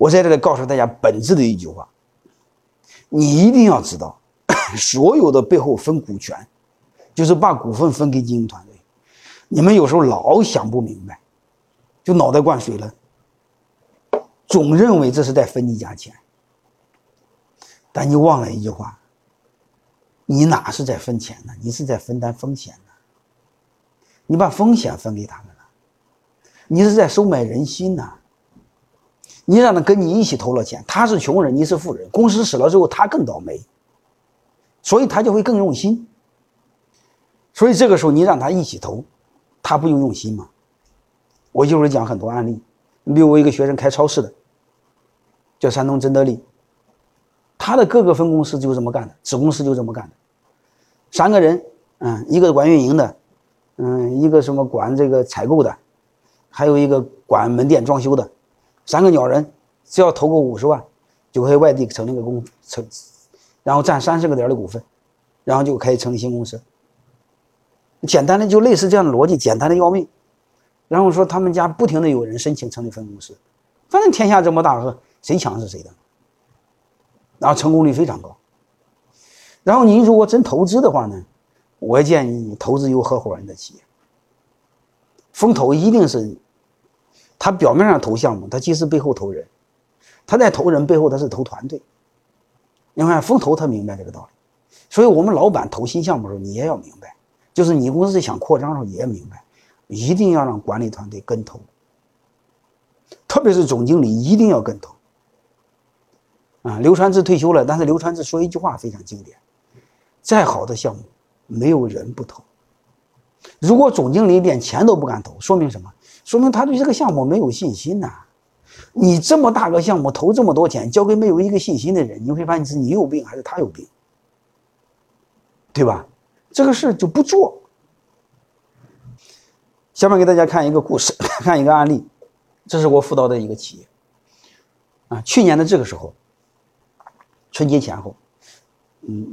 我在这里告诉大家本质的一句话：你一定要知道，所有的背后分股权，就是把股份分给经营团队。你们有时候老想不明白，就脑袋灌水了，总认为这是在分你家钱，但你忘了一句话：你哪是在分钱呢？你是在分担风险呢。你把风险分给他们了，你是在收买人心呢。你让他跟你一起投了钱，他是穷人，你是富人，公司死了之后他更倒霉，所以他就会更用心。所以这个时候你让他一起投。他不用用心吗？我一会儿讲很多案例。你比如我一个学生开超市的，叫山东真德利，他的各个分公司就这么干的，子公司就这么干的。三个人，嗯，一个管运营的，嗯，一个什么管这个采购的，还有一个管门店装修的，三个鸟人，只要投个五十万，就可以外地成立个公成，然后占三十个点的股份，然后就可以成立新公司。简单的就类似这样的逻辑，简单的要命。然后说他们家不停的有人申请成立分公司，反正天下这么大，谁强是谁的，然后成功率非常高。然后您如果真投资的话呢，我建议你投资有合伙人的企业。风投一定是，他表面上投项目，他其实背后投人，他在投人背后他是投团队。你看风投他明白这个道理，所以我们老板投新项目的时候，你也要明白。就是你公司想扩张的时候，也明白，一定要让管理团队跟投，特别是总经理一定要跟投。啊，刘传志退休了，但是刘传志说一句话非常经典：再好的项目，没有人不投。如果总经理连钱都不敢投，说明什么？说明他对这个项目没有信心呐。你这么大个项目投这么多钱，交给没有一个信心的人，你会发现是你有病还是他有病，对吧？这个事就不做。下面给大家看一个故事，看一个案例。这是我辅导的一个企业。啊，去年的这个时候，春节前后，嗯，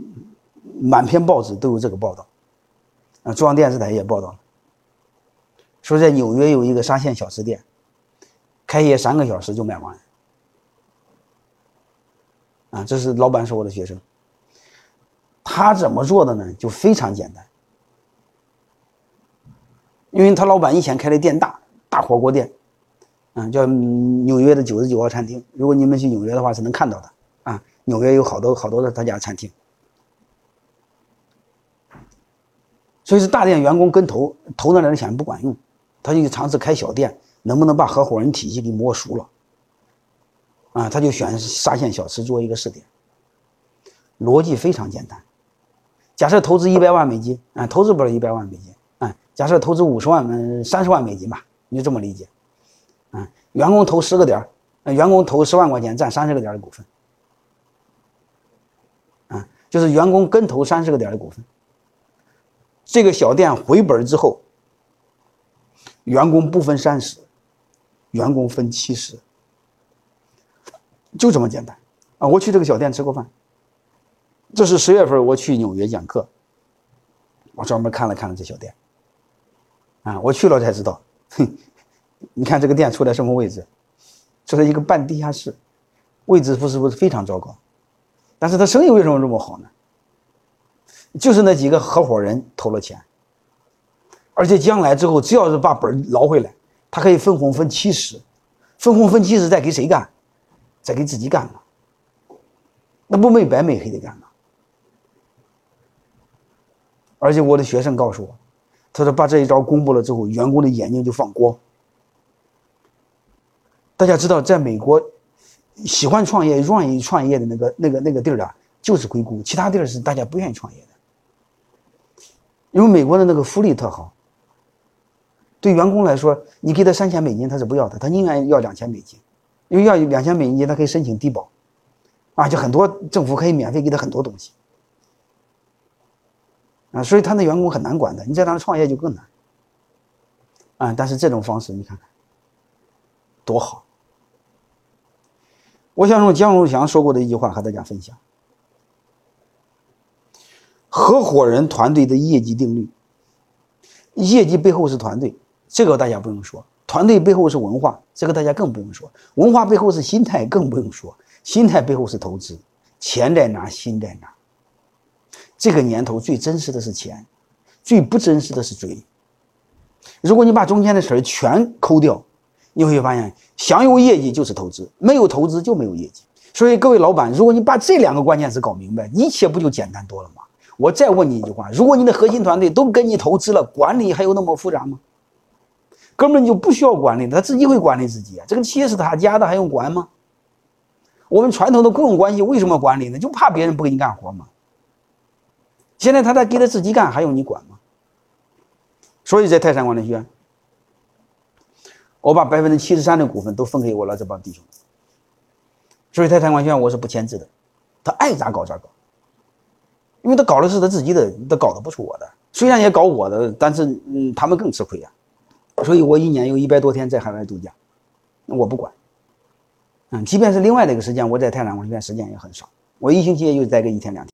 满篇报纸都有这个报道。啊，中央电视台也报道了，说在纽约有一个沙县小吃店，开业三个小时就卖完。啊，这是老板是我的学生。他怎么做的呢？就非常简单，因为他老板以前开的店大，大火锅店，嗯，叫纽约的九十九号餐厅。如果你们去纽约的话，是能看到的啊。纽约有好多好多的他家餐厅，所以是大店员工跟投投那点钱不管用，他就尝试开小店，能不能把合伙人体系给摸熟了？啊，他就选沙县小吃做一个试点，逻辑非常简单。假设投资一百万美金，啊，投资不是一百万美金，啊，假设投资五十万，嗯，三十万美金吧，你就这么理解，啊，员工投十个点儿，员工投十万块钱，占三十个点的股份，啊，就是员工跟投三十个点的股份，这个小店回本之后，员工不分三十，员工分七十，就这么简单，啊，我去这个小店吃过饭。这是十月份我去纽约讲课，我专门看了看了这小店，啊，我去了才知道，哼，你看这个店处在什么位置？这是一个半地下室，位置不是不是非常糟糕，但是他生意为什么这么好呢？就是那几个合伙人投了钱，而且将来之后只要是把本捞回来，他可以分红分七十，分红分七十再给谁干？再给自己干了，那不没白没黑的干吗？而且我的学生告诉我，他说把这一招公布了之后，员工的眼睛就放光。大家知道，在美国，喜欢创业、愿意创业的那个、那个、那个地儿啊，就是硅谷，其他地儿是大家不愿意创业的。因为美国的那个福利特好，对员工来说，你给他三千美金，他是不要的，他宁愿要两千美金，因为要两千美金，他可以申请低保，啊，就很多政府可以免费给他很多东西。啊，所以他的员工很难管的，你在他那创业就更难。啊，但是这种方式你看看，多好！我想用姜荣祥说过的一句话和大家分享：合伙人团队的业绩定律，业绩背后是团队，这个大家不用说，团队背后是文化，这个大家更不用说。文化背后是心态，更不用说。心态背后是投资，钱在哪，心在哪。这个年头最真实的是钱，最不真实的是嘴。如果你把中间的事儿全抠掉，你会发现，想有业绩就是投资，没有投资就没有业绩。所以各位老板，如果你把这两个关键词搞明白，一切不就简单多了吗？我再问你一句话：如果你的核心团队都跟你投资了，管理还有那么复杂吗？根本就不需要管理，他自己会管理自己啊！这个企业是他家的，还用管吗？我们传统的雇佣关系为什么管理呢？就怕别人不给你干活嘛。现在他在给他自己干，还用你管吗？所以在泰山管理学院，我把百分之七十三的股份都分给我了这帮弟兄。所以泰山管理学院我是不签字的，他爱咋搞咋搞，因为他搞的是他自己的，他搞的不是我的。虽然也搞我的，但是嗯，他们更吃亏啊。所以我一年有一百多天在海外度假，我不管。嗯，即便是另外的一个时间，我在泰山我这边时间也很少，我一星期也就待个一天两天。